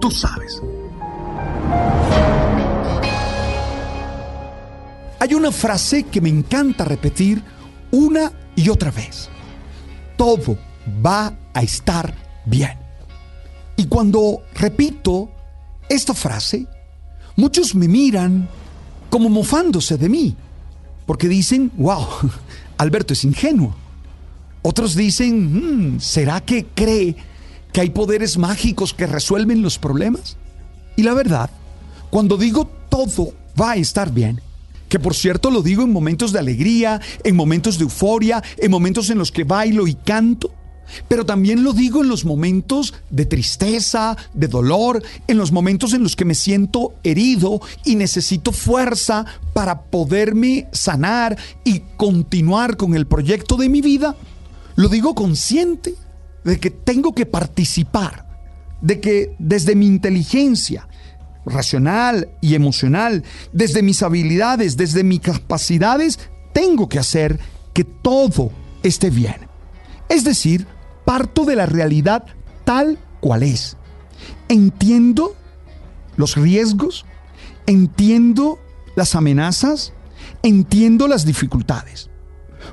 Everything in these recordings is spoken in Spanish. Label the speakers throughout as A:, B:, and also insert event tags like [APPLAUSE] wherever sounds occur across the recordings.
A: Tú sabes. Hay una frase que me encanta repetir una y otra vez. Todo va a estar bien. Y cuando repito esta frase, muchos me miran como mofándose de mí, porque dicen, wow, [LAUGHS] Alberto es ingenuo. Otros dicen, "Mm, ¿será que cree que hay poderes mágicos que resuelven los problemas? Y la verdad, cuando digo todo va a estar bien, que por cierto lo digo en momentos de alegría, en momentos de euforia, en momentos en los que bailo y canto, pero también lo digo en los momentos de tristeza, de dolor, en los momentos en los que me siento herido y necesito fuerza para poderme sanar y continuar con el proyecto de mi vida. Lo digo consciente de que tengo que participar, de que desde mi inteligencia racional y emocional, desde mis habilidades, desde mis capacidades, tengo que hacer que todo esté bien. Es decir, parto de la realidad tal cual es. Entiendo los riesgos, entiendo las amenazas, entiendo las dificultades.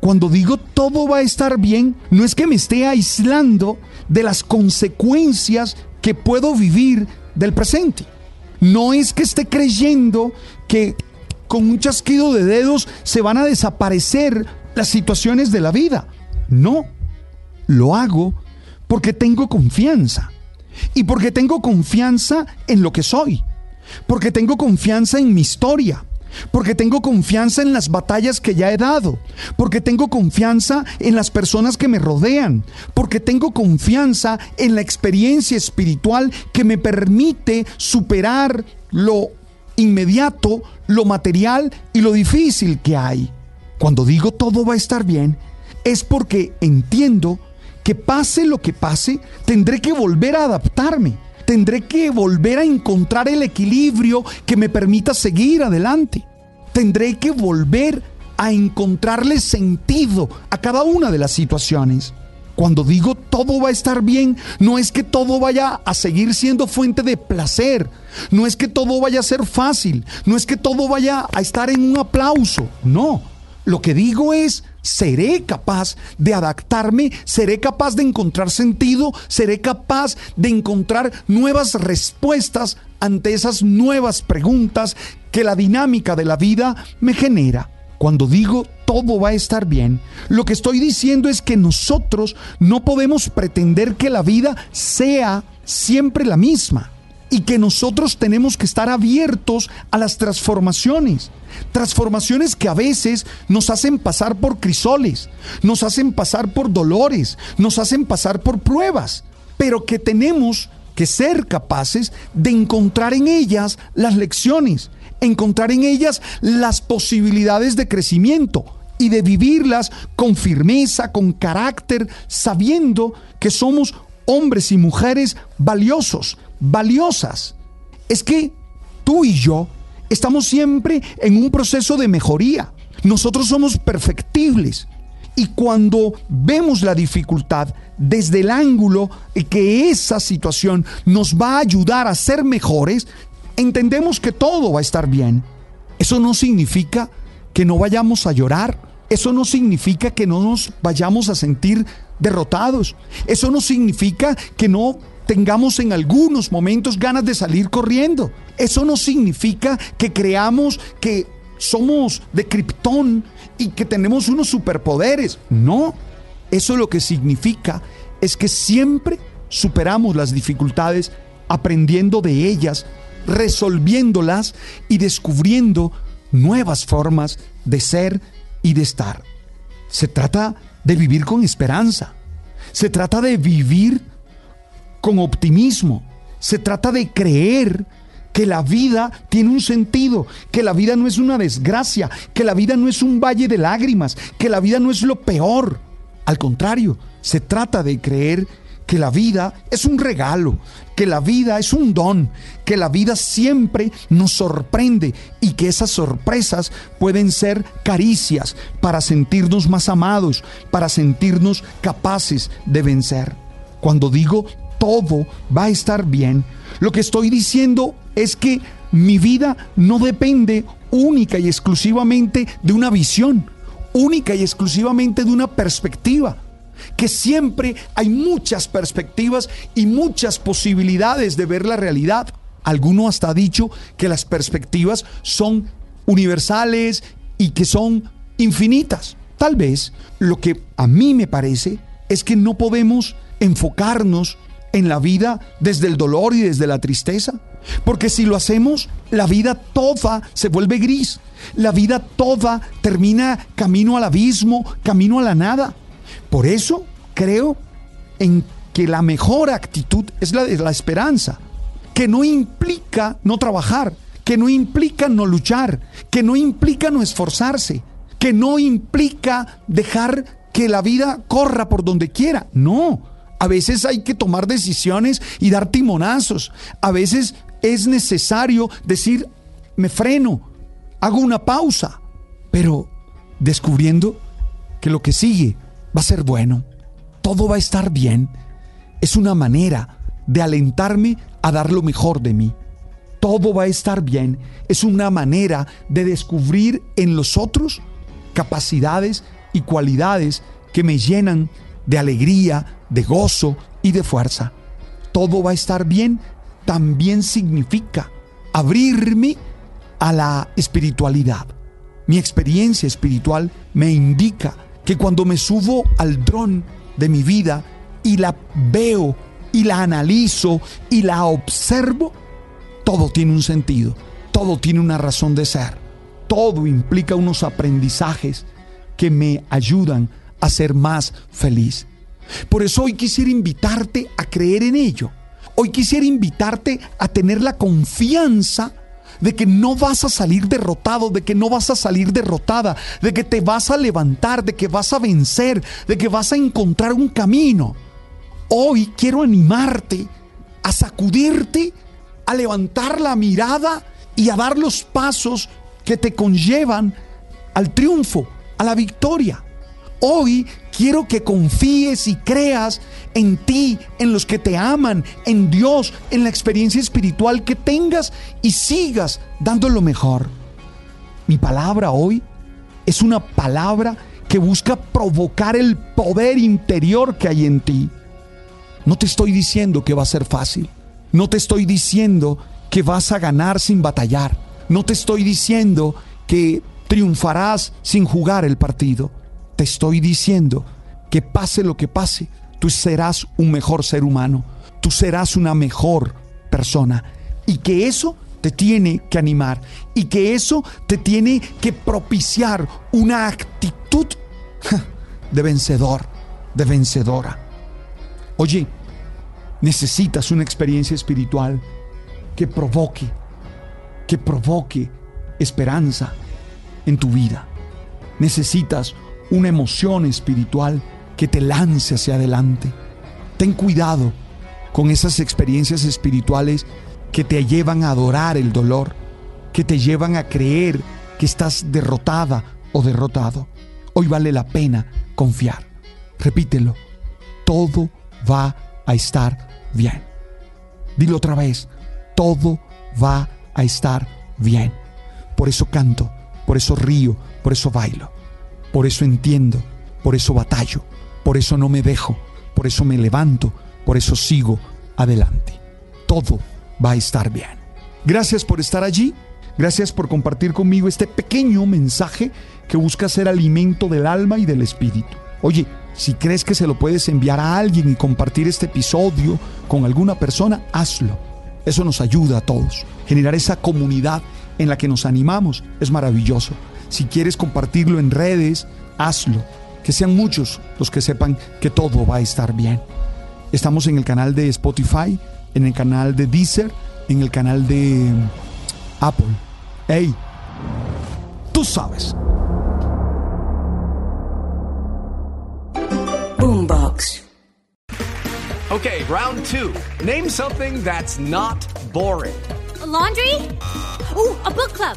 A: Cuando digo todo va a estar bien, no es que me esté aislando de las consecuencias que puedo vivir del presente. No es que esté creyendo que con un chasquido de dedos se van a desaparecer las situaciones de la vida. No, lo hago porque tengo confianza. Y porque tengo confianza en lo que soy. Porque tengo confianza en mi historia. Porque tengo confianza en las batallas que ya he dado. Porque tengo confianza en las personas que me rodean. Porque tengo confianza en la experiencia espiritual que me permite superar lo inmediato, lo material y lo difícil que hay. Cuando digo todo va a estar bien, es porque entiendo que pase lo que pase, tendré que volver a adaptarme tendré que volver a encontrar el equilibrio que me permita seguir adelante. Tendré que volver a encontrarle sentido a cada una de las situaciones. Cuando digo todo va a estar bien, no es que todo vaya a seguir siendo fuente de placer, no es que todo vaya a ser fácil, no es que todo vaya a estar en un aplauso, no. Lo que digo es, seré capaz de adaptarme, seré capaz de encontrar sentido, seré capaz de encontrar nuevas respuestas ante esas nuevas preguntas que la dinámica de la vida me genera. Cuando digo todo va a estar bien, lo que estoy diciendo es que nosotros no podemos pretender que la vida sea siempre la misma y que nosotros tenemos que estar abiertos a las transformaciones. Transformaciones que a veces nos hacen pasar por crisoles, nos hacen pasar por dolores, nos hacen pasar por pruebas, pero que tenemos que ser capaces de encontrar en ellas las lecciones, encontrar en ellas las posibilidades de crecimiento y de vivirlas con firmeza, con carácter, sabiendo que somos hombres y mujeres valiosos, valiosas. es que tú y yo estamos siempre en un proceso de mejoría. Nosotros somos perfectibles. Y cuando vemos la dificultad desde el ángulo que esa situación nos va a ayudar a ser mejores, entendemos que todo va a estar bien. Eso no significa que no vayamos a llorar. Eso no significa que no nos vayamos a sentir derrotados. Eso no significa que no tengamos en algunos momentos ganas de salir corriendo. Eso no significa que creamos que somos de Krypton y que tenemos unos superpoderes. No, eso lo que significa es que siempre superamos las dificultades aprendiendo de ellas, resolviéndolas y descubriendo nuevas formas de ser y de estar. Se trata de vivir con esperanza. Se trata de vivir con optimismo. Se trata de creer que la vida tiene un sentido, que la vida no es una desgracia, que la vida no es un valle de lágrimas, que la vida no es lo peor. Al contrario, se trata de creer que la vida es un regalo, que la vida es un don, que la vida siempre nos sorprende y que esas sorpresas pueden ser caricias para sentirnos más amados, para sentirnos capaces de vencer. Cuando digo todo va a estar bien, lo que estoy diciendo es que mi vida no depende única y exclusivamente de una visión, única y exclusivamente de una perspectiva que siempre hay muchas perspectivas y muchas posibilidades de ver la realidad. Alguno hasta ha dicho que las perspectivas son universales y que son infinitas. Tal vez lo que a mí me parece es que no podemos enfocarnos en la vida desde el dolor y desde la tristeza. Porque si lo hacemos, la vida toda se vuelve gris. La vida toda termina camino al abismo, camino a la nada. Por eso creo en que la mejor actitud es la la esperanza, que no implica no trabajar, que no implica no luchar, que no implica no esforzarse, que no implica dejar que la vida corra por donde quiera. No, a veces hay que tomar decisiones y dar timonazos. A veces es necesario decir, me freno, hago una pausa, pero descubriendo que lo que sigue va a ser bueno, todo va a estar bien, es una manera de alentarme a dar lo mejor de mí. Todo va a estar bien, es una manera de descubrir en los otros capacidades y cualidades que me llenan de alegría, de gozo y de fuerza. Todo va a estar bien también significa abrirme a la espiritualidad. Mi experiencia espiritual me indica que cuando me subo al dron de mi vida y la veo y la analizo y la observo, todo tiene un sentido, todo tiene una razón de ser, todo implica unos aprendizajes que me ayudan a ser más feliz. Por eso hoy quisiera invitarte a creer en ello. Hoy quisiera invitarte a tener la confianza de que no vas a salir derrotado, de que no vas a salir derrotada, de que te vas a levantar, de que vas a vencer, de que vas a encontrar un camino. Hoy quiero animarte a sacudirte, a levantar la mirada y a dar los pasos que te conllevan al triunfo, a la victoria. Hoy quiero que confíes y creas en ti, en los que te aman, en Dios, en la experiencia espiritual que tengas y sigas dando lo mejor. Mi palabra hoy es una palabra que busca provocar el poder interior que hay en ti. No te estoy diciendo que va a ser fácil. No te estoy diciendo que vas a ganar sin batallar. No te estoy diciendo que triunfarás sin jugar el partido te estoy diciendo que pase lo que pase, tú serás un mejor ser humano, tú serás una mejor persona y que eso te tiene que animar y que eso te tiene que propiciar una actitud de vencedor, de vencedora. Oye, necesitas una experiencia espiritual que provoque, que provoque esperanza en tu vida. Necesitas una emoción espiritual que te lance hacia adelante. Ten cuidado con esas experiencias espirituales que te llevan a adorar el dolor, que te llevan a creer que estás derrotada o derrotado. Hoy vale la pena confiar. Repítelo, todo va a estar bien. Dilo otra vez, todo va a estar bien. Por eso canto, por eso río, por eso bailo, por eso entiendo, por eso batallo, por eso no me dejo, por eso me levanto, por eso sigo adelante. Todo va a estar bien. Gracias por estar allí, gracias por compartir conmigo este pequeño mensaje que busca ser alimento del alma y del espíritu. Oye, si crees que se lo puedes enviar a alguien y compartir este episodio con alguna persona, hazlo. Eso nos ayuda a todos. Generar esa comunidad en la que nos animamos es maravilloso. Si quieres compartirlo en redes, hazlo. Que sean muchos los que sepan que todo va a estar bien. Estamos en el canal de Spotify, en el canal de Deezer, en el canal de Apple. Hey, tú sabes.
B: Boombox.
C: Okay, round two. Name something that's not boring.
D: A laundry? Ooh, a book club.